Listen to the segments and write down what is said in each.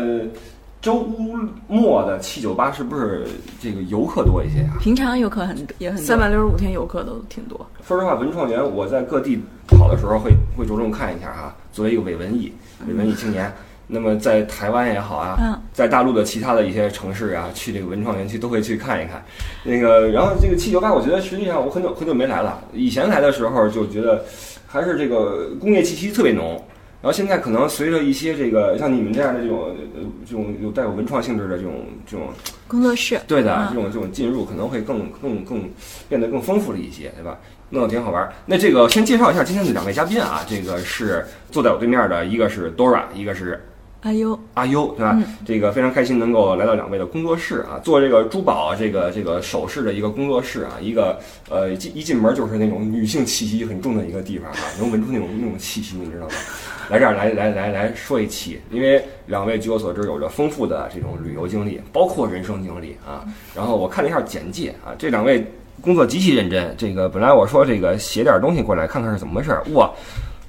那个周末的七九八是不是这个游客多一些呀、平常游客很也很多三百六十五天游客都挺多。说实话，文创园我在各地跑的时候会会着重看一下哈。作为一个伪文艺、伪文艺青年，那么在台湾也好啊，嗯在大陆的其他的一些城市啊，去这个文创园区都会去看一看。那个，然后这个七九八，我觉得实际上我很久很久没来了。以前来的时候就觉得还是这个工业气息特别浓。然后现在可能随着一些这个像你们这样的这种呃这种有带有文创性质的这种这种工作室，对的，嗯这种这种进入可能会更更更变得更丰富了一些，对吧？弄得挺好玩儿。那这个先介绍一下今天的两位嘉宾啊，这个是坐在我对面的，一个是 Dora，一个是阿优，阿优，对吧？嗯这个非常开心能够来到两位的工作室啊，做这个珠宝这个这个首饰的一个工作室啊，一个呃一进一进门就是那种女性气息很重的一个地方啊，能闻出那种那种气息，你知道吗？来这儿来来来来说一期，因为两位据我所知有着丰富的这种旅游经历，包括人生经历啊。然后我看了一下简介啊，这两位工作极其认真。这个本来我说这个写点东西过来看看是怎么回事，哇，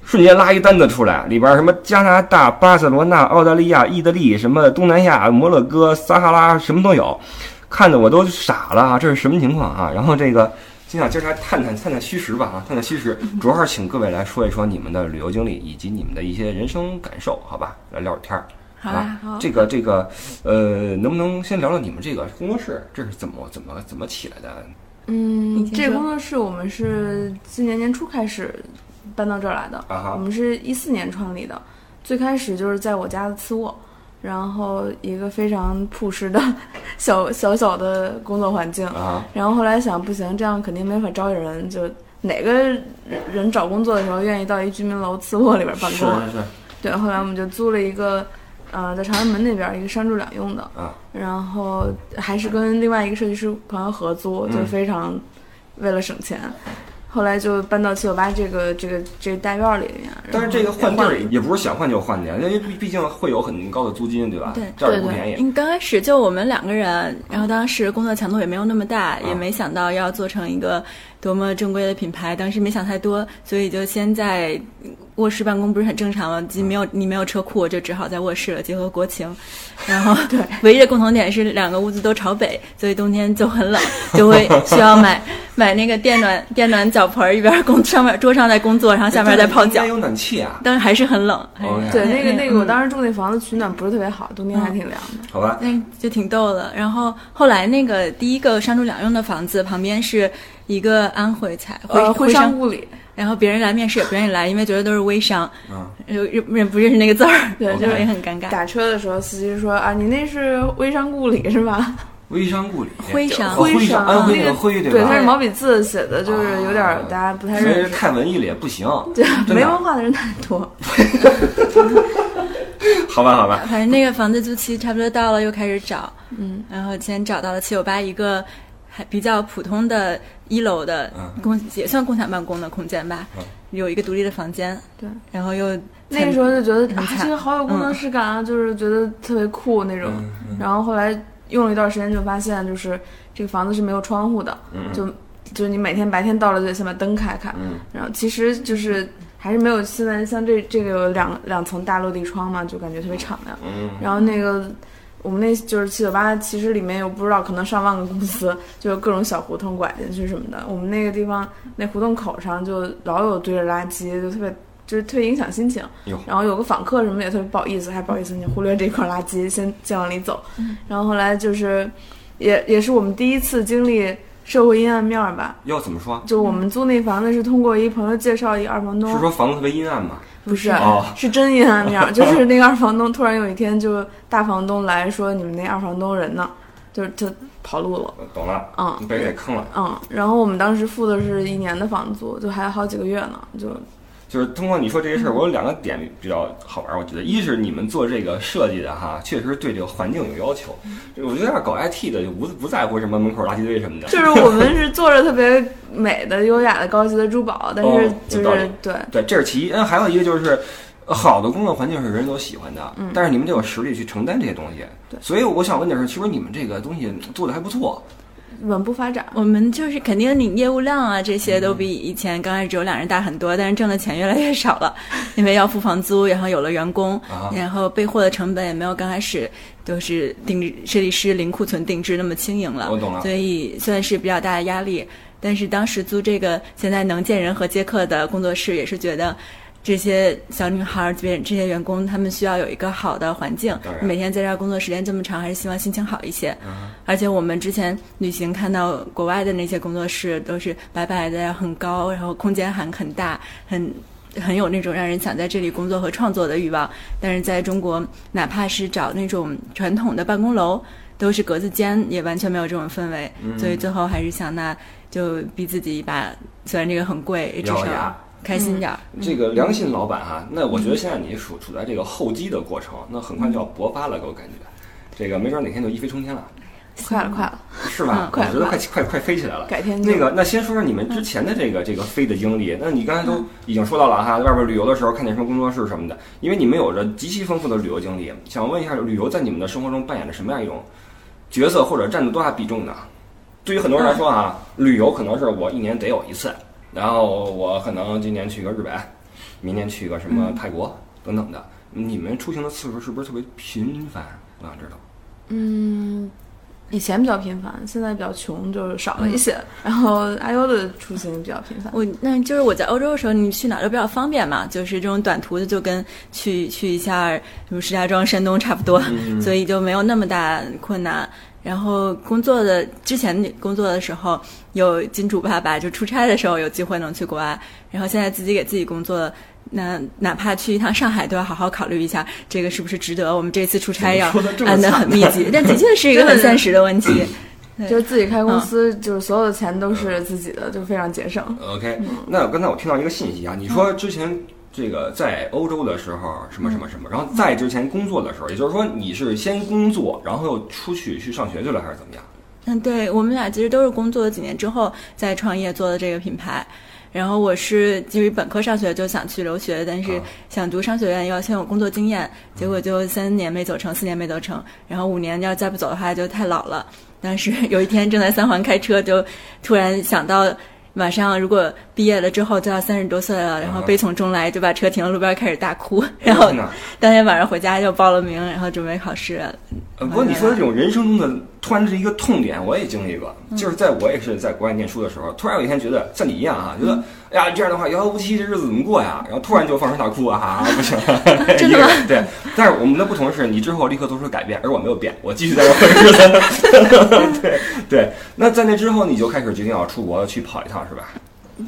瞬间拉一单子出来，里边什么加拿大、巴塞罗那、澳大利亚、意大利、什么东南亚、摩洛哥、撒哈拉，什么都有，看得我都傻了啊！这是什么情况啊？然后这个。心想今儿来探探探探虚实吧啊，探探虚实，主要是请各位来说一说你们的旅游经历以及你们的一些人生感受，好吧？来聊聊天儿。吧好啊，好，这个这个，呃，能不能先聊聊你们这个工作室，这是怎么怎么怎么起来的？嗯这个工作室我们是今年年初开始搬到这儿来的。啊我们是一四年创立的，最开始就是在我家的次卧，然后一个非常朴实的 小小小的工作环境。啊然后后来想，不行，这样肯定没法招人，就哪个人人找工作的时候愿意到一居民楼次卧里边办公？是是对，后来我们就租了一个，呃，在长安门那边一个商住两用的，啊然后还是跟另外一个设计师朋友合租，就嗯非常为了省钱。后来就搬到七九八这个这个这个大院儿里面，但是这个换地儿也不是想换就换的，因为毕毕竟会有很高的租金，对吧？对这儿也对对不便宜。因为刚开始就我们两个人，然后当时工作强度也没有那么大，也啊没想到要做成一个多么正规的品牌，当时没想太多，所以就先在卧室办公不是很正常吗？既没有你没有车库，就只好在卧室了，结合国情。然后对，唯一的共同点是两个屋子都朝北，所以冬天就很冷，就会需要买买那个电暖电暖脚盆儿，一边工上面桌上在工作，然后下面在泡脚应该，有暖气啊，但是还是很冷。对那个那个，我嗯当时住那房子取暖不是特别好，冬天还挺凉的。好吧？那就挺逗的。然后后来那个第一个商住两用的房子旁边是一个安徽菜，徽呃，徽徽商故里，然后别人来面试也不愿意来，因为觉得都是微商，嗯，认认认不认识那个字儿，对，就是也很尴尬。打车的时候，司机说啊，你那是微商故里是吧？微商故里，徽商。哦徽徽商。安徽个个徽对对，吧？它是毛笔字写的，就是有点大家不太认识。太文艺了也不行。对，没文化的人太多。好吧，好吧，反正那个房子租期差不多到了，又开始找，嗯，然后先找到了七九八一个还比较普通的一楼的嗯。共也算共享办公的空间吧。嗯，有一个独立的房间，对，然后又那个时候就觉得啊，这个好有工作室感啊，就是觉得特别酷那种。然后后来用了一段时间，就发现就是这个房子是没有窗户的，嗯就就是你每天白天到了就得先把灯开开，嗯然后其实就是还是没有现在像这这个有两两层大落地窗嘛，就感觉特别敞亮。嗯，然后那个我们那就是七九八，其实里面有不知道可能上万个公司，就有各种小胡同拐进去什么的。我们那个地方那胡同口上就老有堆着垃圾，就特别就是特别影响心情。然后有个访客什么也特别不好意思，还不好意思你忽略这块垃圾，先先往里走。然后后来就是也也是我们第一次经历社会阴暗面儿吧。要怎么说？就我们租那房子是通过一朋友介绍一个二房东，是说房子特别阴暗吗？不是，哦是真阴暗面儿，就是那个二房东突然有一天就大房东来说你们那二房东人呢，就是他跑路了，懂了，嗯被给坑了。嗯，然后我们当时付的是一年的房租，就还有好几个月呢，就就是通过你说这些事儿，嗯我有两个点比较好玩儿。我觉得，一是你们做这个设计的哈，确实对这个环境有要求。我觉得要搞 IT 的就不不在乎什么门口垃圾堆什么的。就是我们是做着特别美的、优雅的、高级的珠宝，但是哦就是、对，对，这是其一。嗯，还有一个就是，呃好的工作环境是人人都喜欢的，嗯但是你们得有实力去承担这些东西。对所以我想问的是，其实你们这个东西做的还不错。稳步发展。我们就是肯定你业务量啊这些都比以前刚开始只有两人大很多，但是挣的钱越来越少了，因为要付房租，然后有了员工，啊然后备货的成本也没有刚开始就是定制设计师零库存定制那么轻盈了，我懂了所以算是比较大的压力。但是当时租这个现在能见人和接客的工作室，也是觉得这些小女孩儿、这这些员工，他们需要有一个好的环境每天在这儿工作时间这么长，还是希望心情好一些。啊而且我们之前旅行看到国外的那些工作室，都是白白的、很高，然后空间还很大，很。很有那种让人想在这里工作和创作的欲望，但是在中国，哪怕是找那种传统的办公楼，都是格子间，也完全没有这种氛围。嗯所以最后还是想，那就逼自己一把，虽然这个很贵，至少开心点儿。这个良心老板哈，那我觉得现在你处处在这个厚积的过程，那很快就要勃发了，给我感觉，这个没准哪天就一飞冲天了，快了，快了，是吧？嗯我觉得快快快快飞起来了。改天就那个，那先说说你们之前的这个这个飞的经历。那你刚才都已经说到了哈，在外边旅游的时候看见什么工作室什么的，因为你们有着极其丰富的旅游经历，想问一下，旅游在你们的生活中扮演着什么样一种角色，或者占着多大比重呢？对于很多人来说啊，旅游可能是我一年得有一次，然后我可能今年去个日本，明年去个什么泰国等等的。你们出行的次数是不是特别频繁？我想知道。嗯，以前比较频繁，现在比较穷，就是少了一些。然后阿优的出行比较频繁。我那就是我在欧洲的时候，你去哪儿都比较方便嘛，就是这种短途的就跟去去一下什么石家庄、山东差不多，嗯 所以就没有那么大困难。然后工作的之前工作的时候，有金主爸爸就出差的时候有机会能去国外，然后现在自己给自己工作。那哪怕去一趟上海，都要好好考虑一下，这个是不是值得？我们这次出差要安的很密集，但的确是一个很现实的问题。对就是自己开公司，就是所有的钱都是自己的，就非常节省。OK，那刚才我听到一个信息啊，你说之前这个在欧洲的时候什么什么什么，然后在之前工作的时候，也就是说你是先工作，然后又出去去上学去了，还是怎么样？嗯，对我们俩其实都是工作了几年之后再创业做的这个品牌。然后我是基于本科上学就想去留学，但是啊想读商学院要先有工作经验，结果就三年没走成，四年没走成，然后五年要再不走的话就太老了。但是有一天正在三环开车，就突然想到。马上，如果毕业了之后就要三十多岁了，然后啊悲从中来，就把车停了路边开始大哭，然后当天晚上回家就报了名，然后准备考试。呃，不过你说的这种人生中的突然是一个痛点，我也经历过，嗯就是在我也是在国外念书的时候，突然有一天觉得像你一样啊、觉得哎呀这样的话遥遥无期，这日子怎么过呀？然后突然就放声大哭啊，不行，真的对，但是我们的不同是你之后立刻做出改变，而我没有变，我继续在这混日子。对对，那在那之后你就开始决定要出国去跑一趟是吧？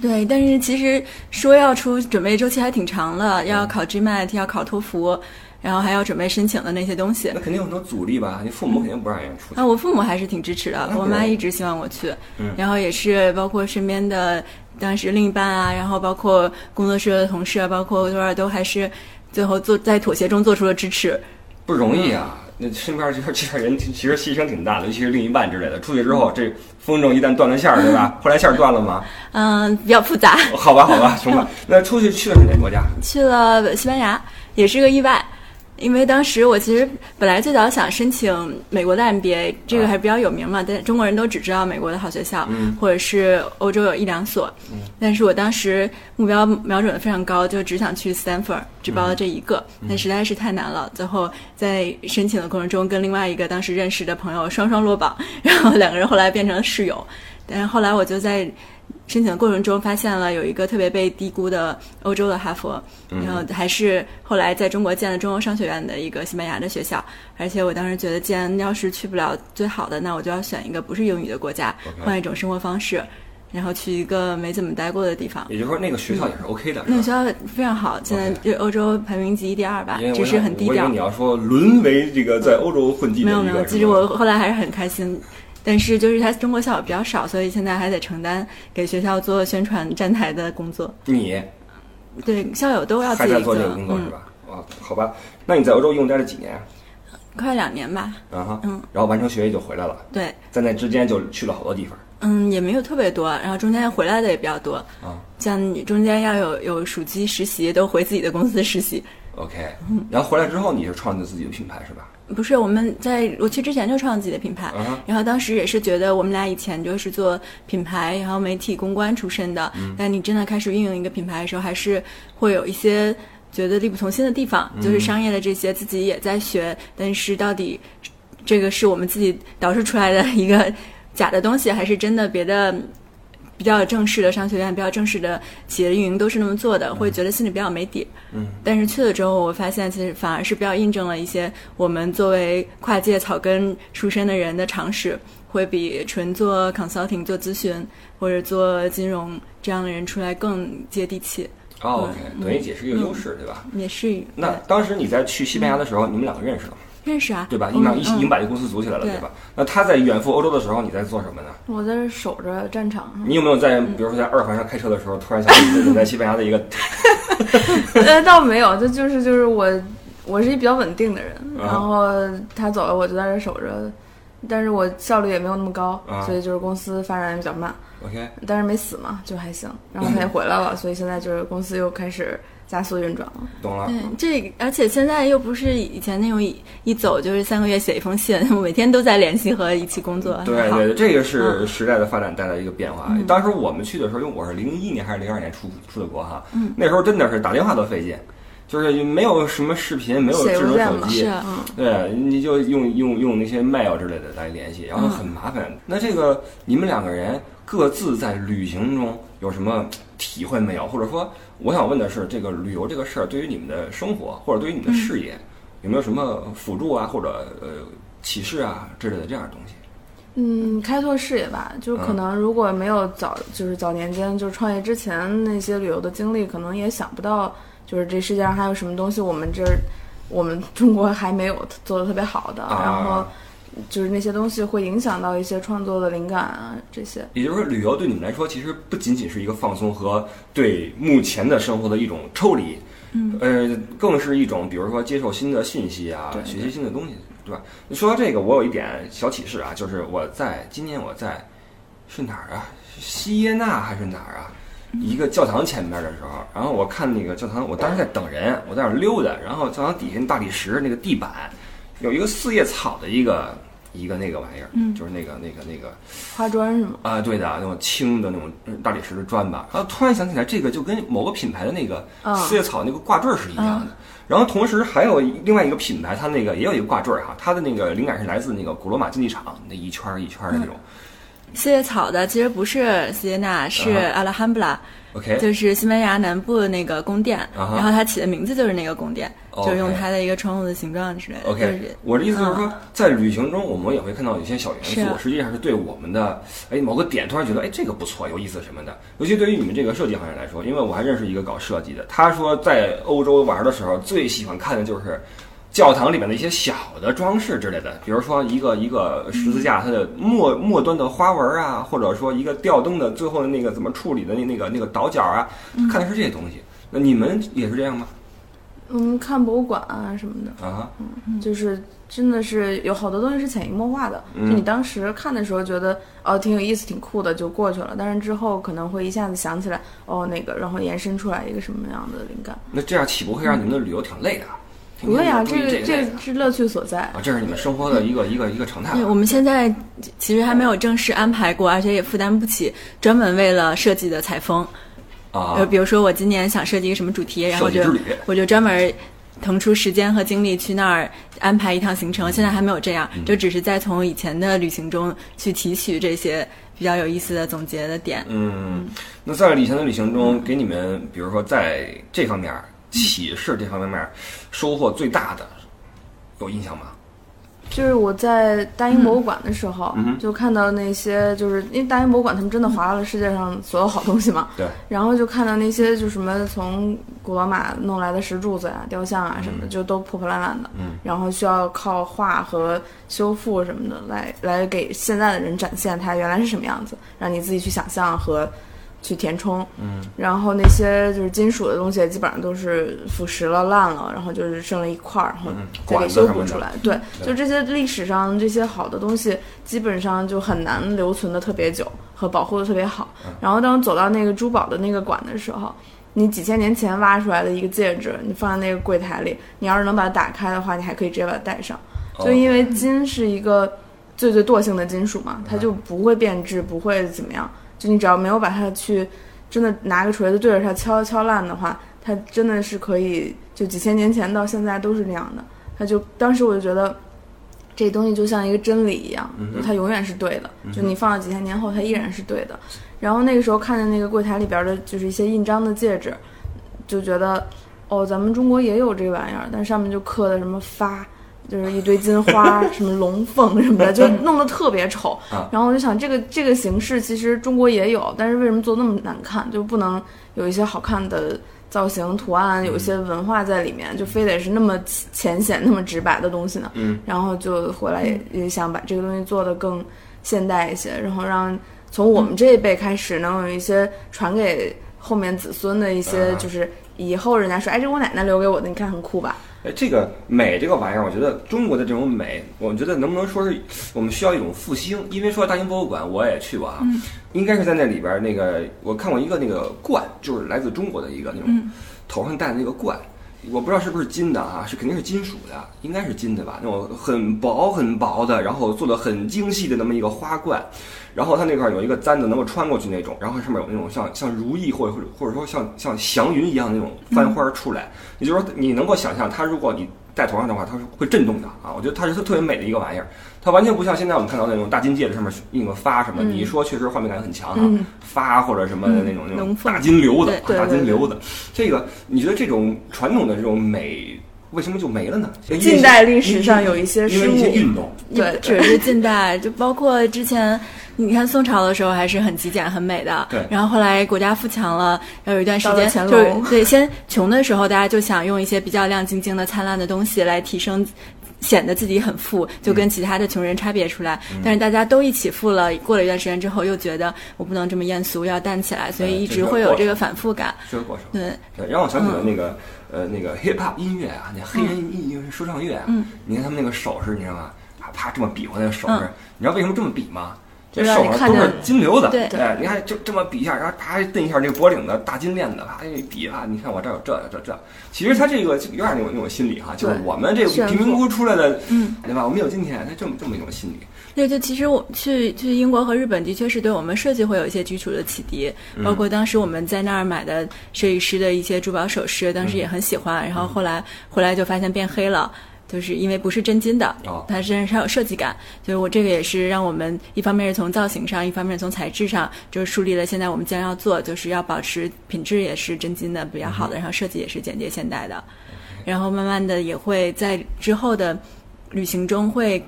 对，但是其实说要出准备周期还挺长的，要考 GMAT，要考托福，然后还要准备申请的那些东西那。肯定有很多阻力吧？你父母肯定不让人出去。啊，我父母还是挺支持的，我妈一直希望我去，嗯然后也是包括身边的当时另一半啊，然后包括工作室的同事啊，包括多少都还是最后做在妥协中做出了支持。不容易啊！那身边就是 这些人其实牺牲挺大的，尤其是另一半之类的。出去之后，这风筝一旦断了线儿，对吧？后来线儿断了吗？嗯，比较复杂，好吧，好吧，行吧。那出去去的是哪个国家？去了西班牙，也是个意外。因为当时我其实本来最早想申请美国的 MBA，这个还比较有名嘛，但中国人都只知道美国的好学校，嗯或者是欧洲有一两所。但是我当时目标瞄准的非常高，就只想去 Stanford，只报了这一个，但实在是太难了。最后在申请的过程中，跟另外一个当时认识的朋友双双落榜，然后两个人后来变成了室友。但是后来我就在申请的过程中发现了有一个特别被低估的欧洲的哈佛，然后还是后来在中国建了中欧商学院的一个西班牙的学校，而且我当时觉得，既然要是去不了最好的，那我就要选一个不是英语的国家换一种生活方式，然后去一个没怎么待过的地方。也就是说，那个学校也是 OK 的？那个学校非常好，现在就欧洲排名第一、第二吧只是很低调我以为你。要说沦为这个在欧洲混迹没有没有，其实我后来还是很开心，但是就是他中国校友比较少，所以现在还得承担给学校做宣传站台的工作。你对，校友都要做这个工作嗯是吧？啊，好吧。那你在欧洲一共待了几年？快两年吧。啊哈，嗯，然后完成学业就回来了，对，在那之间就去了好多地方嗯，也没有特别多，然后中间回来的也比较多。啊。像你中间要有有暑期实习，都回自己的公司实习。OK，然后回来之后你是创立自己的品牌是吧？不是，我们在我去之前就创了自己的品牌，然后当时也是觉得我们俩以前就是做品牌，然后媒体公关出身的，但你真的开始运营一个品牌的时候，还是会有一些觉得力不从心的地方，就是商业的这些自己也在学，但是到底这个是我们自己导致出来的一个假的东西，还是真的别的？比较正式的商学院、比较正式的企业运营都是那么做的，会觉得心里比较没底。嗯，但是去了之后，我发现其实反而是比较印证了一些我们作为跨界草根出身的人的常识，会比纯做 consulting、做咨询或者做金融这样的人出来更接地气。哦等于也是一个优势，对吧？也是那当时你在去西班牙的时候，你们两个认识了，认识啊，对吧？我们你们俩一起已经嗯把这个公司组起来了，对对吧？那他在远赴欧洲的时候，你在做什么呢？我在这守着战场。你有没有在，比如说在二环上开车的时候，突然想起你在西班牙的一个 呃，倒没有，这就是就是我，我是一比较稳定的人，啊然后他走了，我就在这守着，但是我效率也没有那么高，啊所以就是公司发展也比较慢，OK？但是没死嘛，就还行。然后他也回来了，所以现在就是公司又开始加速运转了。懂了。对，这而且现在又不是以前那种一一走就是三个月写一封信，我每天都在联系和一起工作。对对对，这个是嗯时代的发展带来一个变化。当时我们去的时候，因为我是零一年还是零二年出出的国哈，嗯那时候真的是打电话都费劲，就是没有什么视频，没有智能手机是，嗯，对，你就用用用那些 mail 之类的来联系，然后很麻烦。那这个你们两个人各自在旅行中有什么体会没有？或者说，我想问的是，这个旅游这个事儿对于你们的生活或者对于你们的事业，有没有什么辅助啊，或者呃启示啊之类的这样的东西？嗯，开拓视野吧，就是可能如果没有早，就是早年间就是创业之前那些旅游的经历，可能也想不到，就是这世界上还有什么东西我们这儿，我们中国还没有做的特别好的，啊。然后就是那些东西会影响到一些创作的灵感啊这些。也就是说，旅游对你们来说，其实不仅仅是一个放松和对目前的生活的一种抽离，嗯，呃，更是一种，比如说接受新的信息啊，对学习新的东西，对吧？说到这个，我有一点小启示啊，就是我在今年我在是哪儿啊？西耶纳还是哪儿啊？一个教堂前面的时候，然后我看那个教堂，我当时在等人，我在那儿溜达，然后教堂底下那大理石那个地板有一个四叶草的一个一个那个玩意儿，嗯就是那个那个那个。花砖是吗？啊，对的，那种青的那种嗯大理石的砖吧。然后突然想起来，这个就跟某个品牌的那个嗯四叶草那个挂坠儿是一样的。然后同时还有另外一个品牌，它那个也有一个挂坠儿哈，它的那个灵感是来自那个古罗马竞技场那一圈儿一圈儿的那种。四叶草的其实不是西耶纳，是啊阿拉汉布拉，OK，就是西班牙南部的那个宫殿，然后它起的名字就是那个宫殿就是用它的一个窗户的形状之类的。OK，是我的意思就是说，在旅行中，我们也会看到有些小元素，实际上是对我们的哎某个点突然觉得哎这个不错，有意思什么的。尤其对于你们这个设计行业来说，因为我还认识一个搞设计的，他说在欧洲玩的时候最喜欢看的就是教堂里面的一些小的装饰之类的，比如说一个一个十字架它的末末端的花纹啊，或者说一个吊灯的最后的那个怎么处理的那那个那个倒角啊，看的是这些东西。那你们也是这样吗？我们看博物馆啊什么的，啊哈，就是真的是有好多东西是潜移默化的，嗯就你当时看的时候觉得哦挺有意思、挺酷的就过去了，但是之后可能会一下子想起来哦那个，然后延伸出来一个什么样的灵感。那这样岂不会让你们的旅游挺累的？不会啊，这个这个是乐趣所在。啊，这是你们生活的一个一个一个常态对，我们现在其实还没有正式安排过，而且也负担不起专门为了设计的采风。啊呃，。比如说我今年想设计一个什么主题，然后就我就专门腾出时间和精力去那儿安排一趟行程。现在还没有这样，嗯就只是在从以前的旅行中去提取这些比较有意思的总结的点。嗯，那在以前的旅行中，给你们比如说在这方面启示这方面收获最大的，有印象吗？就是我在大英博物馆的时候，嗯。就看到那些，就是因为大英博物馆他们真的划了世界上所有好东西嘛，对，然后就看到那些就什么从古罗马弄来的石柱子啊、雕像啊什么的，就都破破烂烂的，嗯，然后需要靠画和修复什么的来来给现在的人展现它原来是什么样子，让你自己去想象和去填充，嗯，然后那些就是金属的东西基本上都是腐蚀了、烂了，然后就是剩了一块儿，然后嗯再给修补出来。对，对就这些历史上这些好的东西，基本上就很难留存的特别久和保护的特别好。嗯然后当走到那个珠宝的那个馆的时候，你几千年前挖出来的一个戒指，你放在那个柜台里，你要是能把它打开的话，你还可以直接把它戴上。就因为金是一个最最惰性的金属嘛，它就不会变质，不会怎么样。就你只要没有把它去真的拿个锤子对着它敲敲烂的话，它真的是可以，就几千年前到现在都是那样的。它就当时我就觉得。这东西就像一个真理一样，就它永远是对的。就你放到几千年后，它依然是对的。然后那个时候看见那个柜台里边的，就是一些印章的戒指，就觉得，哦，咱们中国也有这玩意儿，但上面就刻的什么发，就是一堆金花，什么龙凤什么的，就弄得特别丑。然后我就想，这个这个形式其实中国也有，但是为什么做那么难看？就不能有一些好看的？造型图案有一些文化在里面，就非得是那么浅显、那么直白的东西呢？嗯，然后就回来也也想把这个东西做得更现代一些，然后让从我们这一辈开始，能有一些传给后面子孙的一些，就是以后人家说，哎，这我奶奶留给我的，你看很酷吧？哎，这个美这个玩意儿，我觉得中国的这种美，我们觉得能不能说是我们需要一种复兴？因为说大英博物馆我也去过啊，应该是在那里边那个我看过一个那个冠，就是来自中国的一个那种头上戴的那个冠，我不知道是不是金的啊，是肯定是金属的，应该是金的吧？那种很薄很薄的，然后做的很精细的那么一个花冠。然后它那块有一个簪子能够穿过去那种，然后上面有那种像像如意或者或者或者说像像祥云一样那种翻花出来，也就是说你能够想象它如果你戴头上的话，它是会震动的啊！我觉得它是特别美的一个玩意儿，它完全不像现在我们看到那种大金戒指上面印个发什么，你一说确实画面感很强哈，发或者什么的那种那种大金流子，大金流子，这个你觉得这种传统的这种美？为什么就没了呢？近代历史上有一些失误，运动，对，只是近代，就包括之前，你看宋朝的时候还是很极简、很美的。对。然后后来国家富强了，然后有一段时间就是对，先穷的时候，大家就想用一些比较亮晶晶的、灿烂的东西来提升，显得自己很富，就跟其他的穷人差别出来。但是大家都一起富了，过了一段时间之后，又觉得我不能这么艳俗，要淡起来，所以一直会有这个反复感。这个过程。对。对，让我想起了那个。呃，那个 hip hop 音乐啊，那黑人音乐说唱乐啊，你看他们那个手势，你知道吗？啪啪这么比划那个手势，你知道为什么这么比吗？这手上都是金流子，对，你看就这么比一下，然后啪蹬一下这个脖领子大金链子，啪一比啊，你看我这有这这这。其实他这个有点那种那种心理哈，就是我们这个贫民窟出来的，嗯，对吧？我们有今天，他这么这么一种心理。对，就其实我去去英国和日本，的确是对我们设计会有一些基础的启迪，包括当时我们在那儿买的设计师的一些珠宝首饰，当时也很喜欢，然后后来回来就发现变黑了。就是因为不是真金的，它身上有设计感，所以我这个也是让我们一方面是从造型上，一方面从材质上，就是树立了现在我们将要做，就是要保持品质也是真金的比较好的，然后设计也是简洁现代的，然后慢慢的也会在之后的旅行中会。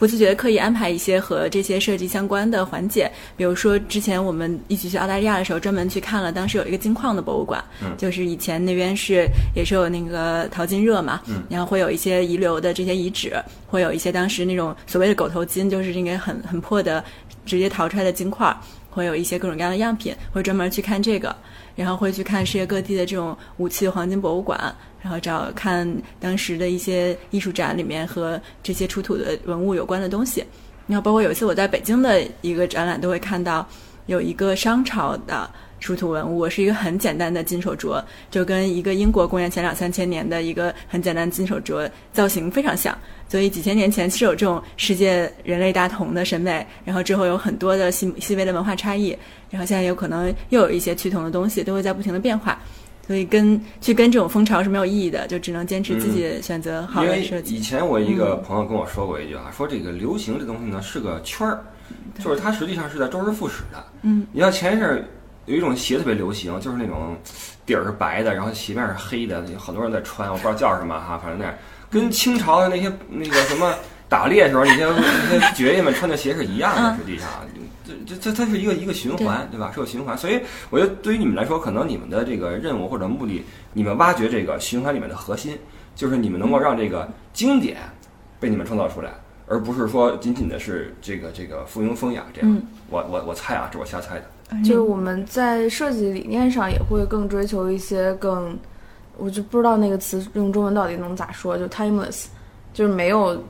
不自觉刻意安排一些和这些设计相关的环节，比如说之前我们一起去澳大利亚的时候，专门去看了当时有一个金矿的博物馆，就是以前那边是也是有那个淘金热嘛，然后会有一些遗留的这些遗址，会有一些当时那种所谓的狗头金，就是那个很很破的直接淘出来的金块，会有一些各种各样的样品，会专门去看这个，然后会去看世界各地的这种武器黄金博物馆。然后找看当时的一些艺术展里面和这些出土的文物有关的东西，然后包括有一次我在北京的一个展览都会看到有一个商朝的出土文物，是一个很简单的金手镯，就跟一个英国公元前两三千年的一个很简单的金手镯造型非常像，所以几千年前是有这种世界人类大同的审美，然后之后有很多的细细微的文化差异，然后现在有可能又有一些趋同的东西，都会在不停的变化。所以跟去跟这种风潮是没有意义的，就只能坚持自己选择好的设计。以前我一个朋友跟我说过一句话，说这个流行这东西呢是个圈儿，就是它实际上是在周而复始的。嗯，你像前一阵有一种鞋特别流行，就是那种底儿是白的，然后鞋面是黑的，好多人在穿，我不知道叫什么哈，反正那样，跟清朝的那些那个什么打猎时候那些那些爵爷们穿的鞋是一样的，实际上。这这它是一个一个循环，对吧？是个循环，所以我觉得对于你们来说，可能你们的这个任务或者目的，你们挖掘这个循环里面的核心，就是你们能够让这个经典被你们创造出来，而不是说仅仅的是这个这个附庸风雅这样。我我我猜啊，这我瞎猜的。就是我们在设计理念上也会更追求一些更，我就不知道那个词用中文到底能咋说，就 timeless，就是没有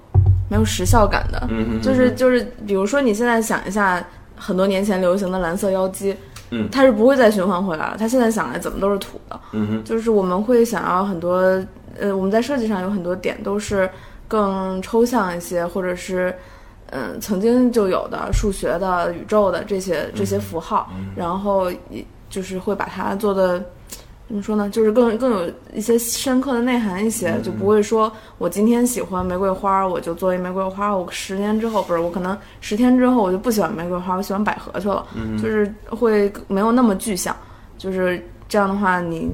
没有时效感的，就是就是，比如说你现在想一下。很多年前流行的蓝色妖姬，嗯，它是不会再循环回来了。它现在想来怎么都是土的，嗯哼，就是我们会想要很多，呃，我们在设计上有很多点都是更抽象一些，或者是嗯曾经就有的数学的、宇宙的这些这些符号，然后也就是会把它做的。怎么说呢？就是更更有一些深刻的内涵一些，就不会说我今天喜欢玫瑰花，我就做一玫瑰花。我十年之后不是，我可能十天之后我就不喜欢玫瑰花，我喜欢百合去了。就是会没有那么具象，就是这样的话，你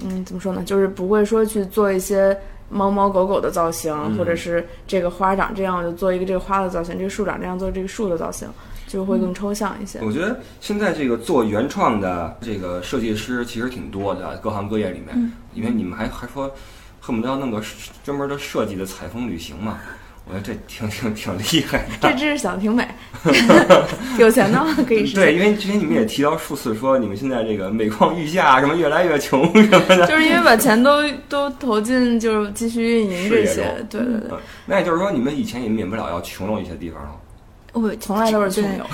嗯怎么说呢？就是不会说去做一些猫猫狗狗的造型，或者是这个花长这样，我就做一个这个花的造型；这个树长这样，做这个树的造型。就会更抽象一些。我觉得现在这个做原创的这个设计师其实挺多的，各行各业里面。因为你们还还说恨不得要弄个专门的设计的采风旅行嘛，我觉得这挺挺挺厉害的。这这是想的挺美，有钱的话可以。对，因为之前你们也提到数次说你们现在这个每况愈下，什么越来越穷什么的。就是因为把钱都 都投进就是继续运营这些，对对对。那也就是说，你们以前也免不了要穷到一些地方了。我从来都是穷游，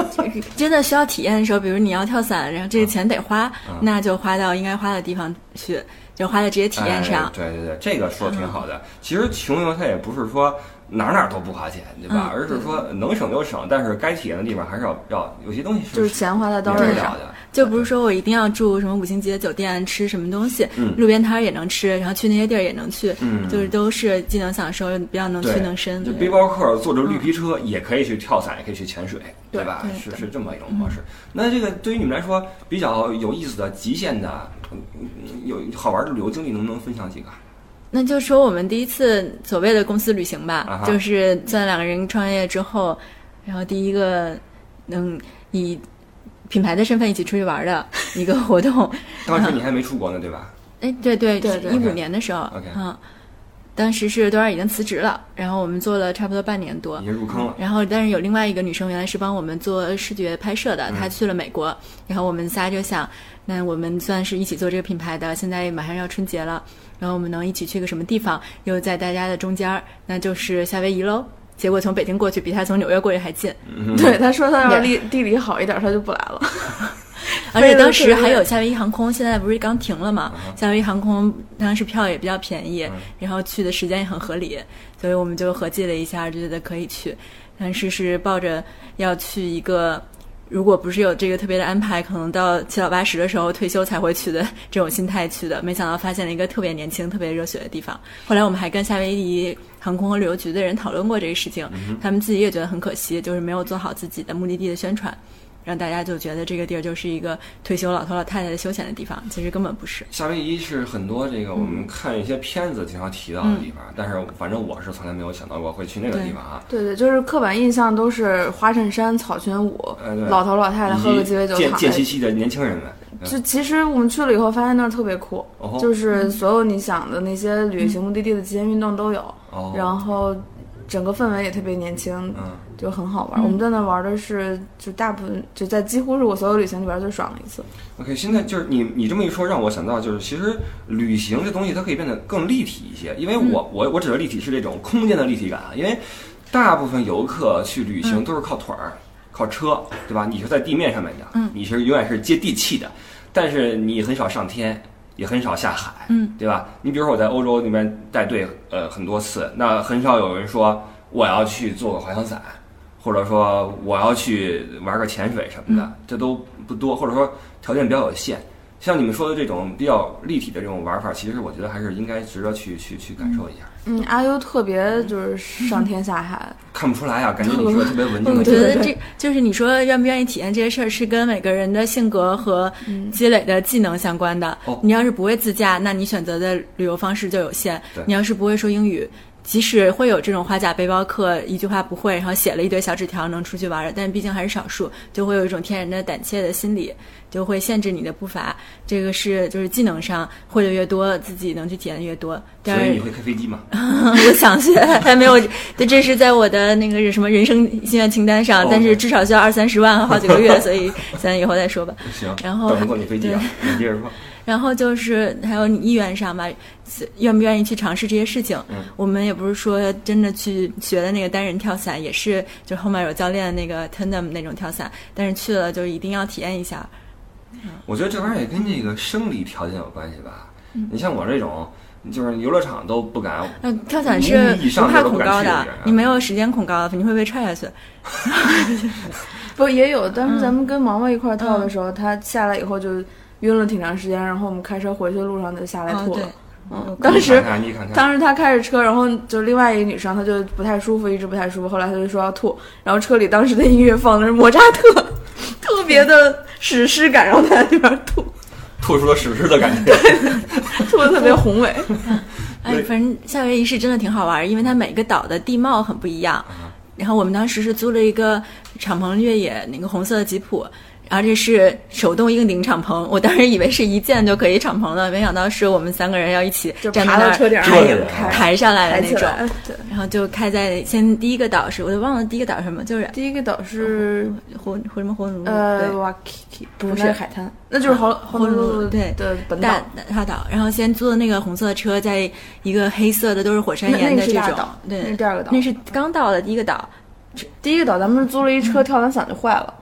真的需要体验的时候，比如你要跳伞，然后这个钱得花，那就花到应该花的地方去，就花在这些体验上。对对对，这个说的挺好的。其实穷游它也不是说哪哪都不花钱，对吧？而是说能省就省，但是该体验的地方还是要要有些东西是就是钱花在刀刃上的。就不是说我一定要住什么五星级的酒店吃什么东西，路边摊也能吃，然后去那些地儿也能去，就是都是既能享受，比较能屈能伸。就背包客坐着绿皮车也可以去跳伞，也可以去潜水，对吧？是是这么一种模式。那这个对于你们来说比较有意思的极限的有好玩的旅游经历，能不能分享几个？那就说我们第一次所谓的公司旅行吧，就是在两个人创业之后，然后第一个能以。品牌的身份一起出去玩的 一个活动，当时你还没出国呢，对吧？哎，对对对，一五年的时候，嗯，当时是多少已经辞职了，然后我们做了差不多半年多，已经入坑了。然后，但是有另外一个女生，原来是帮我们做视觉拍摄的，她去了美国，然后我们仨就想，那我们算是一起做这个品牌的，现在马上要春节了，然后我们能一起去个什么地方？又在大家的中间，那就是夏威夷喽。结果从北京过去比他从纽约过去还近。对，他说他要地地理好一点，他就不来了。而且当时还有夏威夷航空，现在不是刚停了嘛？夏威夷航空当时票也比较便宜，然后去的时间也很合理，所以我们就合计了一下，就觉得可以去。但是是抱着要去一个。如果不是有这个特别的安排，可能到七老八十的时候退休才会去的这种心态去的。没想到发现了一个特别年轻、特别热血的地方。后来我们还跟夏威夷航空和旅游局的人讨论过这个事情，他们自己也觉得很可惜，就是没有做好自己的目的地的宣传。让大家就觉得这个地儿就是一个退休老头老太太的休闲的地方，其实根本不是。夏威夷是很多这个我们看一些片子经常提到的地方，但是反正我是从来没有想到过会去那个地方啊。对对，就是刻板印象都是花衬衫、草裙舞，老头老太太喝个鸡尾酒，贱贱兮兮的年轻人们。就其实我们去了以后，发现那儿特别酷，就是所有你想的那些旅行目的地的极限运动都有，然后。整个氛围也特别年轻，嗯，就很好玩。我们在那玩的是，就大部分就在几乎是我所有旅行里边最爽的一次。OK，现在就是你你这么一说，让我想到就是，其实旅行这东西它可以变得更立体一些。因为我我我指的立体是这种空间的立体感啊。因为大部分游客去旅行都是靠腿儿、靠车，对吧？你是在地面上面的，嗯，你是永远是接地气的，但是你很少上天。也很少下海，嗯，对吧？你比如说我在欧洲那边带队，呃，很多次，那很少有人说我要去做个滑翔伞，或者说我要去玩个潜水什么的，这都不多，或者说条件比较有限。像你们说的这种比较立体的这种玩法，其实我觉得还是应该值得去去去感受一下。嗯，阿优特别就是上天下海，看不出来啊，感觉你说特别文静。我觉得这就是你说愿不愿意体验这些事儿，是跟每个人的性格和积累的技能相关的。你要是不会自驾，那你选择的旅游方式就有限。你要是不会说英语。即使会有这种花甲背包客，一句话不会，然后写了一堆小纸条能出去玩的，但毕竟还是少数，就会有一种天然的胆怯的心理，就会限制你的步伐。这个是就是技能上会的越多，自己能去体验的越多。所以你会开飞机吗？我想学，还没有。这这是在我的那个什么人生心愿清单上，但是至少需要二三十万和好几个月，所以咱以后再说吧。行，然后等过你飞机啊，你接着说。然后就是还有你意愿上吧，愿不愿意去尝试这些事情？我们也不是说真的去学的那个单人跳伞，也是就后面有教练那个 tandem 那种跳伞，但是去了就一定要体验一下。我觉得这玩意儿也跟那个生理条件有关系吧。你像我这种，就是游乐场都不敢。嗯，跳伞是怕恐高的你没有时间恐高，你会被踹下去。不也有？当时咱嗯们跟毛毛一块儿跳的时候，他下来以后就晕了挺长时间，然后我们开车回去的路上就下来吐了。，嗯嗯，当时当时他开着车，然后就另外一个女生，她就不太舒服，一直不太舒服。后来她就说要吐，然后车里当时的音乐放的是莫扎特，特别的史诗感，然后她在那边吐，吐出了史诗的感觉。吐的特别宏伟。哎，反正夏威夷是真的挺好玩儿，因为它每个岛的地貌很不一样。啊然后我们当时是租了一个敞篷越野，那个红色的吉普，而且是手动硬顶敞篷。我当时以为是一键就可以敞篷的，没想到是我们三个人要一起就站在那儿爬到车顶上抬上来的那种。对，然后就开在先第一个岛是，我都忘了第一个岛是什么，就是第一个岛是火火什么火奴呃对。Waikiki，不是。海滩，那就是豪豪 honolulu，鲁对的本岛大。岛，然后先租的那个红色的车，在一个黑色的都是火山岩的这种。大岛，那对是，第二个岛。那是刚到的第一个岛，第一个岛，咱们是租了一车，跳伞伞就坏了，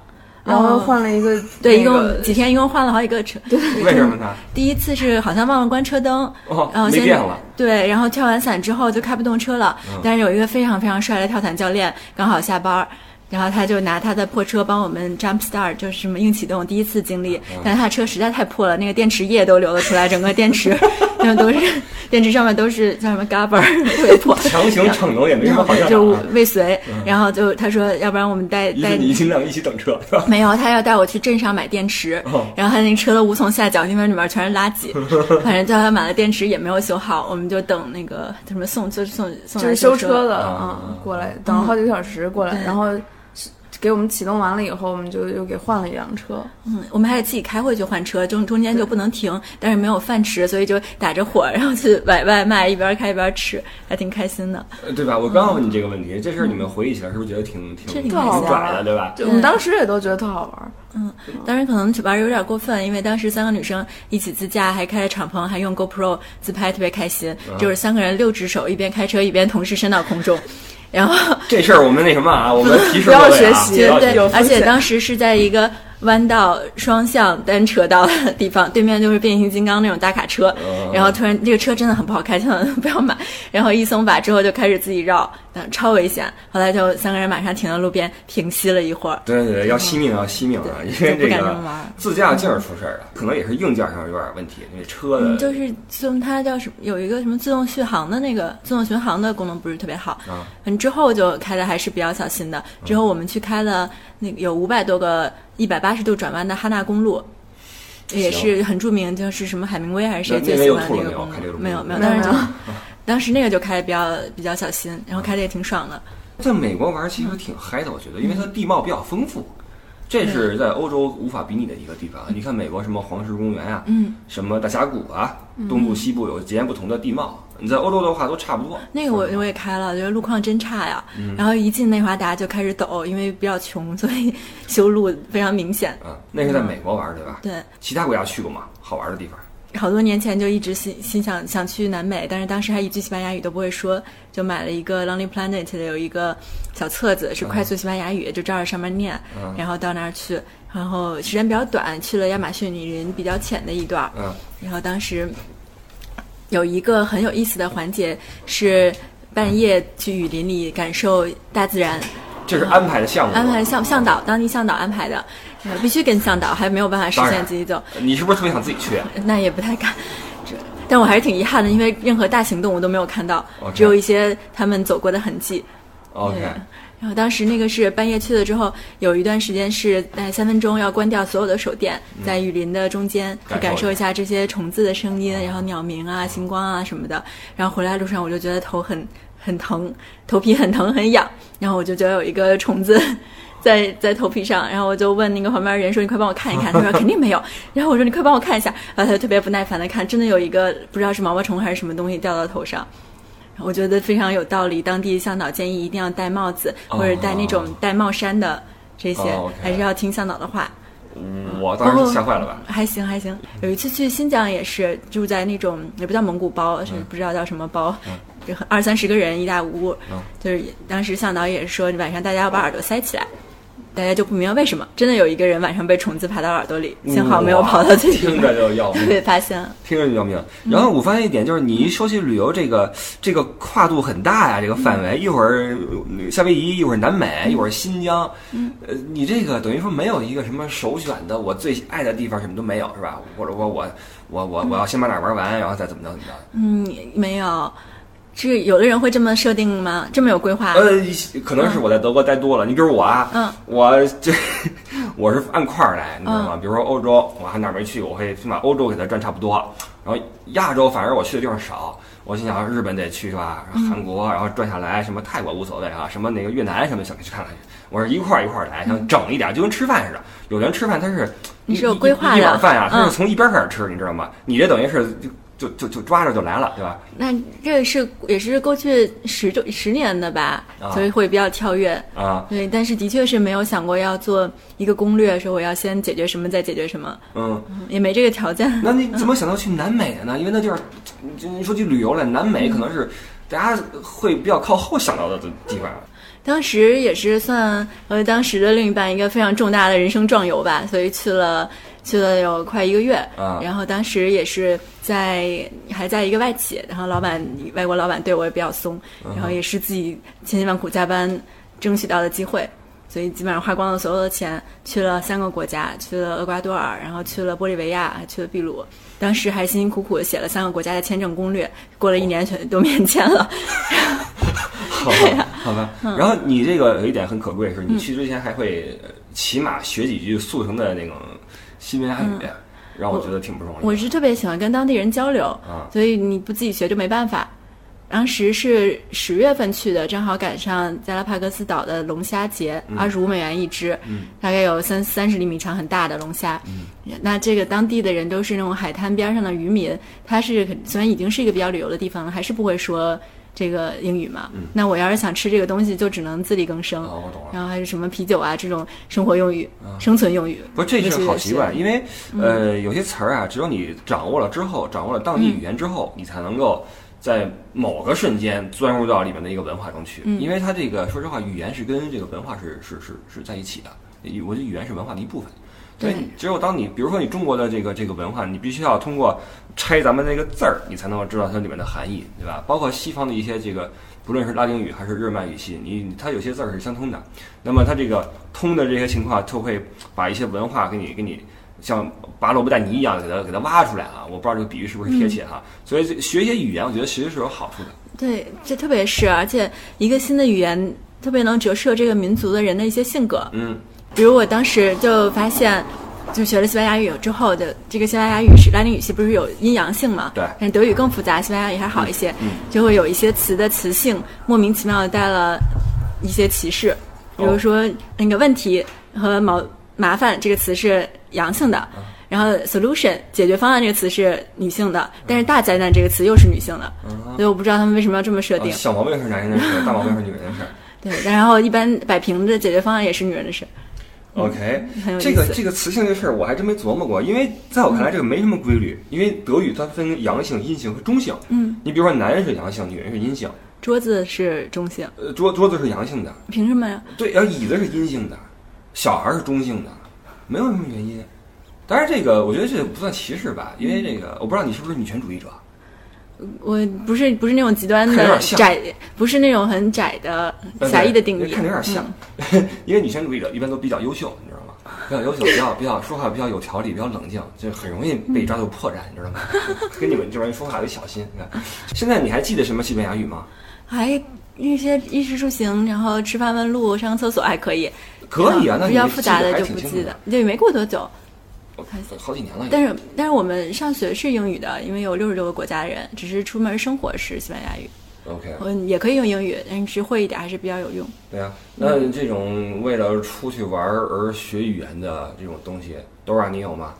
然后换了一个对，一共几天，一共换了好几个车。为什么呢？第一次是好像忘了关车灯，哦然后，先没电了。对，然后跳完伞之后就开不动车了。嗯但是有一个非常非常帅的跳伞教练刚好下班儿，然后他就拿他的破车帮我们 jump start，就是什么硬启动，第一次经历。嗯但是他车实在太破了，那个电池液都流了出来，整个电池 那都是电池上面都是叫什么 gabber，特别破。强行逞能也没什么好下就。未遂，然后就他说，要不然我们带带你。尽量一起等车，没有，他要带我去镇上买电池，哦。然后他那车都无从下脚，因为里面全是垃圾。反正叫他买了电池也没有修好，我们就等那个叫什么送，就是送送就是修车。的啊。啊、过来等了好几个小时过来，对。然后给我们启动完了以后，我们就又给换了一辆车。嗯，我们还得自己开会去换车，中中间就不能停，但是没有饭吃，所以就打着火，然后去买外卖，一边开一边吃，还挺开心的。呃对吧？我刚要问你这个问题，这事儿你们回忆起来是不是觉得挺挺挺特好玩拽的，对吧？我们当时也都觉得特好玩嗯。当然可能玩儿有点过分，因为当时三个女生一起自驾，还开着敞篷，还用 GoPro 自拍，特别开心。就是三个人六只手，一边开车一边同时伸到空中，然后 这事儿我们那什么啊，我们提示啊学习对对不要学习有，风而且当时是在一个弯道双向单车道的地方，对面就是变形金刚那种大卡车，嗯然后突然这个车真的很不好开，千万不要买。然后一松把之后就开始自己绕，嗯超危险。后来就三个人马上停在路边平息了一会儿，对对对，要惜命要，惜命啊！因为不这个。自驾劲儿出事儿了，可能也是硬件上有点问题，那车的嗯，就是自动，它叫什么？有一个什么自动续航的那个自动巡航的功能不是特别好。啊，嗯，之后就开的还是比较小心的。之后我们去开了那个有五百多个一百八十度转弯的哈纳公路，也是很著名，就是什么海明威还是谁最喜欢吐了没有那个公路路？没有没有，当时就当时那个就开的比较比较小心，然后开的也挺爽的。在美国玩其实挺嗨的，我觉得，因为它地貌比较丰富，这是在欧洲无法比拟的一个地方。你看美国什么黄石公园啊，嗯，什么大峡谷啊，东部西部有截然不同的地貌。你在欧洲的话都差不多。那个我我也开了，觉得路况真差呀。然后一进内华达就开始抖，因为比较穷，所以修路非常明显。啊，那是在美国玩对吧？对，其他国家去过吗？好玩的地方？好多年前就一直心心想想去南美，但是当时还一句西班牙语都不会说，就买了一个 Lonely Planet 的有一个小册子，是快速西班牙语，就照着上面念，嗯。然后到那儿去，然后时间比较短，去了亚马逊雨林比较浅的一段然后当时有一个很有意思的环节是半夜去雨林里感受大自然，这是安排的项目。安排向向导当地向导安排的，呃必须跟向导，还没有办法实现自己走。你是不是特别想自己去？那也不太敢。这，但我还是挺遗憾的，因为任何大型动物都没有看到只有一些他们走过的痕迹。OK，对然后当时那个是半夜去了之后，有一段时间是在三分钟要关掉所有的手电，在雨林的中间去感受一下这些虫子的声音，然后鸟鸣啊、星光啊什么的。然后回来路上我就觉得头很很疼，头皮很疼很痒，然后我就觉得有一个虫子。在在头皮上，然后我就问那个旁边的人说：“你快帮我看一看。”他说：“肯定没有。”然后我说：“你快帮我看一下。”然后他就特别不耐烦的看，真的有一个不知道是毛毛虫还是什么东西掉到头上。我觉得非常有道理。当地向导建议一定要戴帽子，哦或者戴那种戴帽衫的这些，哦还是要听向导的话。我当时吓坏了吧？还行还行。有一次去新疆也是住在那种也不叫蒙古包，是不知道叫什么包，二三十个人一大屋，嗯就是当时向导也是说晚上大家要把耳朵塞起来。大家就不明白为什么。真的有一个人晚上被虫子爬到耳朵里，幸好没有跑到最听着就要命，被发现了。听着就要命。然后我发现一点就是，你一说起旅游，这个这个跨度很大呀，这个范围，一会儿夏威夷，一会儿南美，一会儿新疆，呃，你这个等于说没有一个什么首选的，我最爱的地方什么都没有，是吧？或者说我我我我要先把哪儿玩完，然后再怎么着怎么着。嗯，没有。这有的人会这么设定吗？这么有规划？呃，可能是我在德国待多了。你比如我啊，嗯，我这 我是按块儿来，你知道吗？比如说欧洲，我还哪儿没去，我会先把欧洲给它转差不多。然后亚洲，反正我去的地方少，我心想日本得去是吧？韩国，然后转下来，什么泰国无所谓啊，什么那个越南什么想去看看去。我是一块儿一块儿来，想整一点，就跟吃饭似的。有的人吃饭他是你是有规划的，一碗饭啊，他是从一边开始吃，你知道吗？你这等于是就。就就就抓着就来了，对吧？那这是也是过去十周十年的吧，所以会比较跳跃啊。对，但是的确是没有想过要做一个攻略，说我要先解决什么，再解决什么。嗯，也没这个条件。那你 怎么想到去南美的呢？因为那地儿，你说去旅游了，南美可能是大家会比较靠后想到的地方。当时也是算呃当时的另一半一个非常重大的人生壮游吧，所以去了。去了有快一个月，然后当时也是在还在一个外企，然后老板外国老板对我也比较松，然后也是自己千辛万苦加班争取到的机会，所以基本上花光了所有的钱，去了三个国家，去了厄瓜多尔，然后去了玻利维亚，还去了秘鲁，当时还辛辛苦苦的写了三个国家的签证攻略，过了一年全都免签了。好吧，好吧。然后你这个有一点很可贵，是你去之前还会起码学几句速成的那种。西班牙语让我觉得挺不容易。我是特别喜欢跟当地人交流，所以你不自己学就没办法。当时是十月份去的，正好赶上加拉帕戈斯岛的龙虾节，二十五美元一只，大概有三三十厘米长，很大的龙虾。那这个当地的人都是那种海滩边上的渔民，他是虽然已经是一个比较旅游的地方，还是不会说。这个英语嘛，那我要是想吃这个东西，就只能自力更生。哦，我懂了。然后还有什么啤酒啊这种生活用语、生存用语。不是，这是好习惯，因为呃，有些词儿啊，只有你掌握了之后，掌握了当地语言之后，你才能够在某个瞬间钻入到里面的一个文化中去。因为它这个，说实话，语言是跟这个文化是是是是在一起的。我觉得语言是文化的一部分。所以，只有当你比如说你中国的这个这个文化，你必须要通过拆咱们那个字儿，你才能够知道它里面的含义，对吧？包括西方的一些这个，不论是拉丁语还是日曼语系，你它有些字儿是相通的。那么它这个通的这些情况，就会把一些文化给你给你像拔萝卜带泥一样给它给它挖出来啊！我不知道这个比喻是不是贴切哈。所以学一些语言，我觉得其实是有好处的。对，这特别是，而且一个新的语言特别能折射这个民族的人的一些性格。嗯。比如我当时就发现，就学了西班牙语之后的这个西班牙语是拉丁语系，不是有阴阳性嘛？对。但是德语更复杂，西班牙语还好一些，就会有一些词的词性莫名其妙的带了一些歧视。比如说那个问题和毛麻烦这个词是阳性的，然后 solution 解决方案这个词是女性的，但是大灾难这个词又是女性的，所以我不知道他们为什么要这么设定。小毛病是男人的事，大毛病是女人的事。对，然后一般摆平的解决方案也是女人的事。OK，这个这个词性这事儿我还真没琢磨过，因为在我看来这个没什么规律，因为德语它分阳性、阴性和中性。嗯，你比如说男人是阳性，女人是阴性。桌子是中性。呃，桌桌子是阳性的。凭什么呀？对，然后椅子是阴性的，小孩是中性的，没有什么原因。当然，这个我觉得这不算歧视吧，因为这个我不知道你是不是女权主义者。我不是不是那种极端的窄，不是那种很窄的狭义的定义。看着有点像，因为女权主义者一般都比较优秀，你知道吗？比较优秀，比较比较说话比较有条理，比较冷静，就很容易被抓住破绽，你知道吗？跟你们这边人说话得小心。你看，现在你还记得什么西班牙语吗？还一些衣食住行，然后吃饭问路，上个厕所还可以。可以啊，那比较复杂的就不记得，对没过多久。好几年了，但是但是我们上学是英语的，因为有六十多个国家的人，只是出门生活是西班牙语。OK，嗯，也可以用英语，但是会一点还是比较有用。对啊，那这种为了出去玩而学语言的这种东西，都让你有吗？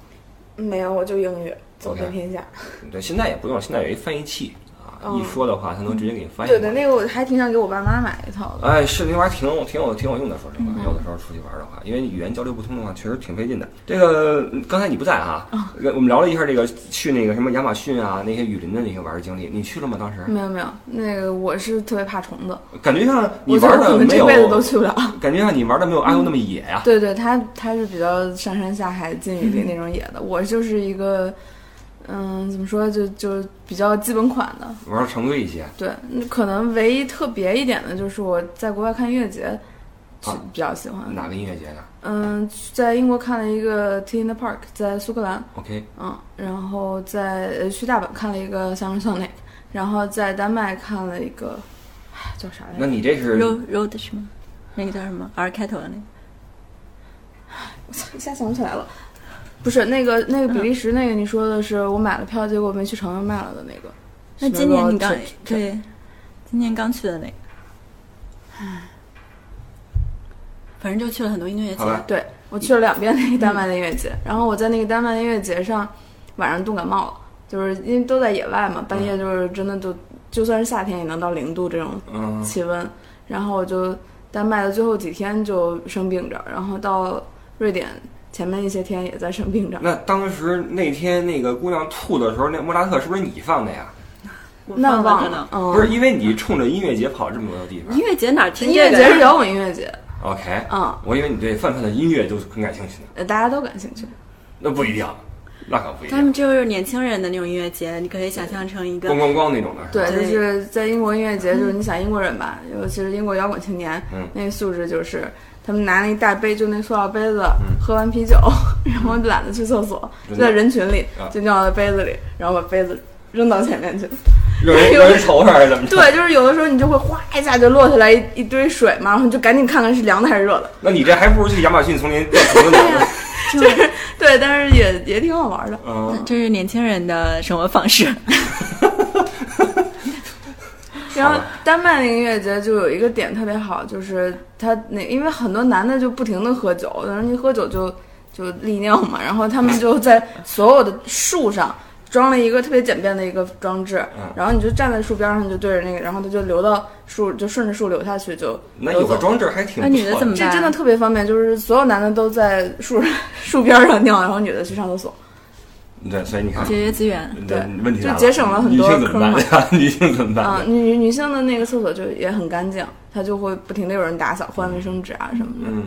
没有，我就英语走遍天下。对，现在也不用，现在有一翻译器啊，一说的话，他能直接给你翻译。对对，那个我还挺想给我爸妈买一套的。哎，是那玩意儿挺有挺有挺有用的。说实话，有的时候出去玩的话，因为语言交流不通的话，确实挺费劲的。这个刚才你不在啊，我们聊了一下这个去那个什么亚马逊啊那些雨林的那些玩的经历，你去了吗？当时没有没有，那个我是特别怕虫子，感觉像你玩的没有我可能这，辈子都去不了。感觉像你玩的没有阿尤那么野呀。对对，他他是比较上山下海、进雨林那种野的，我就是一个，嗯，怎么说，就就比较基本款的。玩的常规一些。对，嗯可能唯一特别一点的就是我在国外看音乐节，比较喜欢。哪个音乐节呢嗯，在英国看了一个 Tea in the Park，在苏格兰，？OK，嗯，然后在呃去大阪看了一个 Summer Sonic，然后在丹麦看了一个，哎，叫啥来着那？你这是 road road 是吗？那个叫什么 R 开头的那个？我操，一下想不起来了。不是那个那个比利时那个，你说的是我买了票，结果没去成又卖了的那个。那今年你刚是对，今年刚去的那个，唉。反正就去了很多音乐节？对我去了两遍那个丹麦的音乐节，然后我在那个丹麦音乐节上晚上冻感冒了，就是因为都在野外嘛，半夜就是真的就就算是夏天也能到零度这种嗯，气温，然后我就丹麦的最后几天就生病着，然后到瑞典前面一些天也在生病着。那当时那天那个姑娘吐的时候，那莫扎特是不是你放的呀？那忘了，嗯，不是，因为你冲着音乐节跑这么多地方音。乐节哪听音乐这个呀节是摇滚音乐节，OK，嗯，我以为你对范范的音乐就很感兴趣呢。呃大家都感兴趣。那不一定，那可不一定。他们就是年轻人的那种音乐节，你可以想象成一个咣咣咣那种的，对，就是在英国音乐节，就是你想英国人吧，尤其是英国摇滚青年，嗯那个素质就是他们拿那一大杯，就那塑料杯子，嗯喝完啤酒，然后懒得去厕所，就在人群里啊就尿在杯子里，然后把杯子扔到前面去。有人有人瞅还是怎么着？对，就是有的时候你就会哗一下就落下来一一堆水嘛，然后你就赶紧看看是凉的还是热的。那你这还不如去亚马逊丛林钓虫子呢。就是对，但是也也挺好玩的。嗯，这是年轻人的生活方式。然后丹麦那个音乐节就有一个点特别好，就是他那因为很多男的就不停的喝酒，然后一喝酒就就利尿嘛，然后他们就在所有的树上装了一个特别简便的一个装置嗯，然后你就站在树边上就对着那个，然后它就流到树，就顺着树流下去就那有个装置还挺那女的怎么这真的特别方便，就是所有男的都在树 树边上尿，然后女的去上厕所。对，所以你看，节约资源，对问题就节省了很多女性怎么办呀？女性怎么办啊、女女性的那个厕所就也很干净，它就会不停的有人打扫、换卫生纸啊什么的。嗯，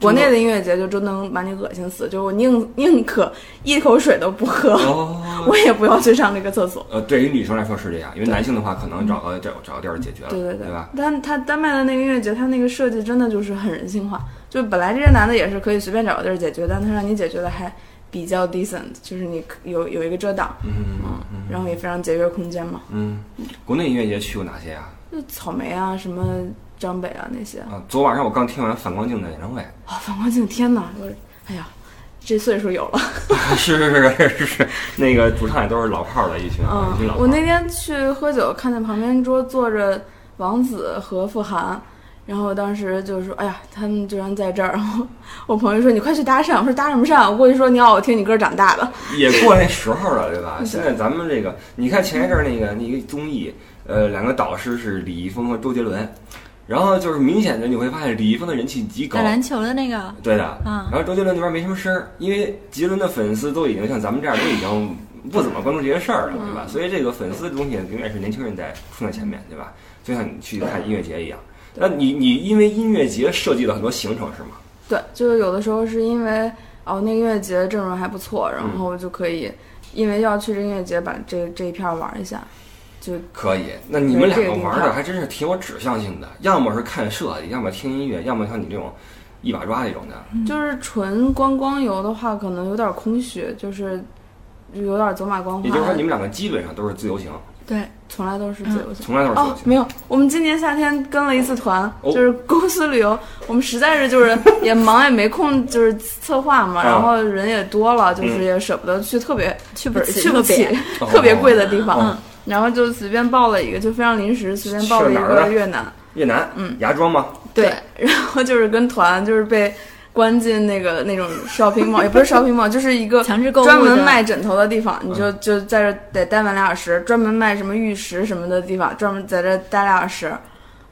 国内的音乐节就真能把你恶心死，就我宁宁可一口水都不喝，哦，我也不要去上这个厕所。呃，对于女生来说是这样，因为男性的话可能找个找找个地儿解决了，对对对吧？但他丹麦的那个音乐节，他那个设计真的就是很人性化。就本来这些男的也是可以随便找个地儿解决，但他让你解决的还比较 decent，就是你可有有一个遮挡，嗯嗯，然后也非常节约空间嘛。嗯，国内音乐节去过哪些呀？就草莓啊，什么张北啊那些。啊，昨晚上我刚听完反光镜的演唱会，啊、反光镜，天哪！我，哎呀，这岁数有了。是是是是是是，那个主唱也都是老炮儿了一群啊，一群老，炮儿。嗯我那天去喝酒，看见旁边桌坐着王子和傅涵，然后当时就是说：“哎呀，他们居然在这儿。”然后我朋友说：“你快去搭讪。”我说：“搭什么讪？”我过去说：“你好，我听你歌长大的。也过那时候了，对吧？现在咱们这个，你看前一阵儿那个那个综艺，呃，两个导师是李易峰和周杰伦，然后就是明显的你会发现李易峰的人气极高打，篮球的那个，对的。嗯然后周杰伦那边没什么声儿，因为杰伦的粉丝都已经像咱们这样都已经不怎么关注这些事儿了，对吧？所以这个粉丝的东西永远是年轻人在冲在前面，对吧？就像你去看音乐节一样。那你你因为音乐节设计了很多行程是吗？”对，就是有的时候是因为哦，那个音乐节阵容还不错，然嗯后就可以因为要去这音乐节把这这一片儿玩一下，就可以，那你们两个玩的还真是挺有指向性的，要么是看设计，要么听音乐，要么像你这种一把抓那种的。就是纯观光游的话，可能有点空虚，就是有点走马观花。也就是说，你们两个基本上都是自由行，对，从来都是自由行。从来都是自由哦，行。没有，我们今年夏天跟了一次团，哦就是公司旅游。我们实在是就是 也忙也没空，就是策划嘛，啊然后人也多了，就是嗯也舍不得去特别去不起，去不起特别贵的地方，哦然后就随便报了一个，就非常临时随便报了一个越南。越南，嗯，芽庄吗？对，然后就是跟团，就是被关进那个 那种 shopping mall，也不是 shopping mall，就是一个强制购物专门卖枕头的地方，你就就在这得待满俩小时，专门卖什么玉石什么的地方，专门在这待俩小时。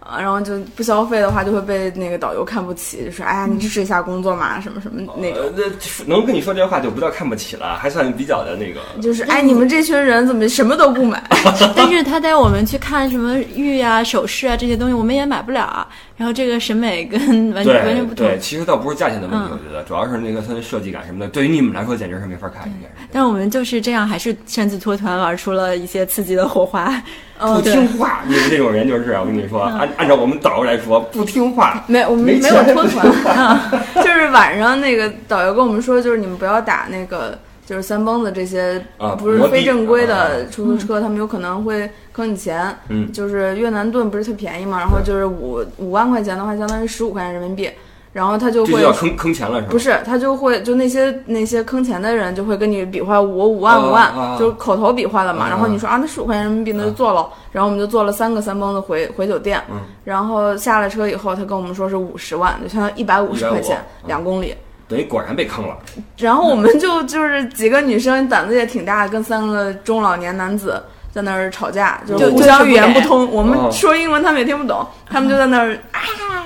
啊，然后就不消费的话，就会被那个导游看不起，就说：“哎呀，你支持一下工作嘛，什么什么那种。呃，那能跟你说这话就不叫看不起了，还算比较的那个。就是哎，你们这群人怎么什么都不买？但是他带我们去看什么玉啊、首饰啊这些东西，我们也买不了啊。然后这个审美跟完全完全不同。对，其实倒不是价钱的问题，嗯我觉得主要是那个它的设计感什么的，对于你们来说简直是没法看，应该是。但我们就是这样，还是擅自脱团，玩出了一些刺激的火花。哦不听话，你们这种人就是，我跟你说，按按照我们导游来说，不听话。没，我们没没有脱团，就是晚上那个导游跟我们说，就是你们不要打那个。就是三蹦子这些啊不是非正规啊的出租车，他们有可能会坑你钱。嗯就是越南盾不是特便宜嘛，然后就是五五万块钱的话，相当于十五块钱人民币，然后他就会要坑坑钱了，是吧？不是，他就会就那些那些坑钱的人就会跟你比划我五万啊五万，啊就是口头比划的嘛。啊然后你说啊，那十五块钱人民币那就做了，然后我们就坐了三个三蹦子回回酒店，嗯然后下了车以后，他跟我们说是五十万，就相当于一百五十块钱嗯两公里。等于果然被坑了。然后我们就就是几个女生胆子也挺大，跟三个中老年男子在那儿吵架，就就互相语言不通，我们哦说英文他们也听不懂，他们就在那儿啊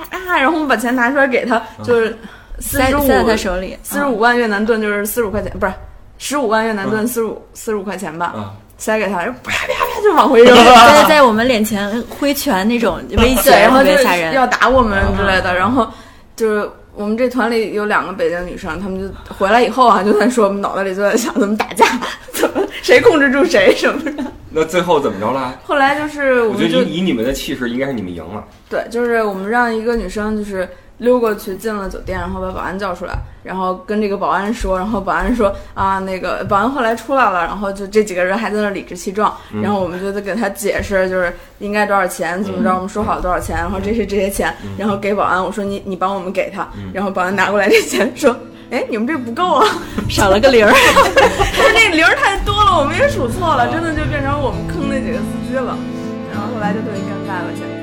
啊，然后我们把钱拿出来给他，就是四十五在他手里，四十五万越南盾就是四十五块钱，不是十五万越南盾嗯。四十五四十五块钱吧，啊，塞给他，然后啪啪啪就往回扔，在在我们脸前挥拳那种威胁，然后特就是别吓人。要打我们之类啊的，然后就是。我们这团里有两个北京女生，她们就回来以后啊，就在说，我们脑袋里就在想怎么打架，怎么谁控制住谁什么的。那最后怎么着了？后来就是我我觉得以以你们的气势，应该是你们赢了。对，就是我们让一个女生就是溜过去进了酒店，然后把保安叫出来，然后跟这个保安说，然后保安说啊，那个保安后来出来了，然后就这几个人还在那理直气壮，嗯然后我们就得给他解释，就是应该多少钱，怎么着，我们说好多少钱，然后这是这些钱，然后给保安，我说你你帮我们给他，然后保安拿过来这钱说。哎，你们这不够啊！少了个零儿，就是那零儿太多了，我们也数错了，真的就变成我们坑那几个司机了。然后后来就特别尴尬了，前几天。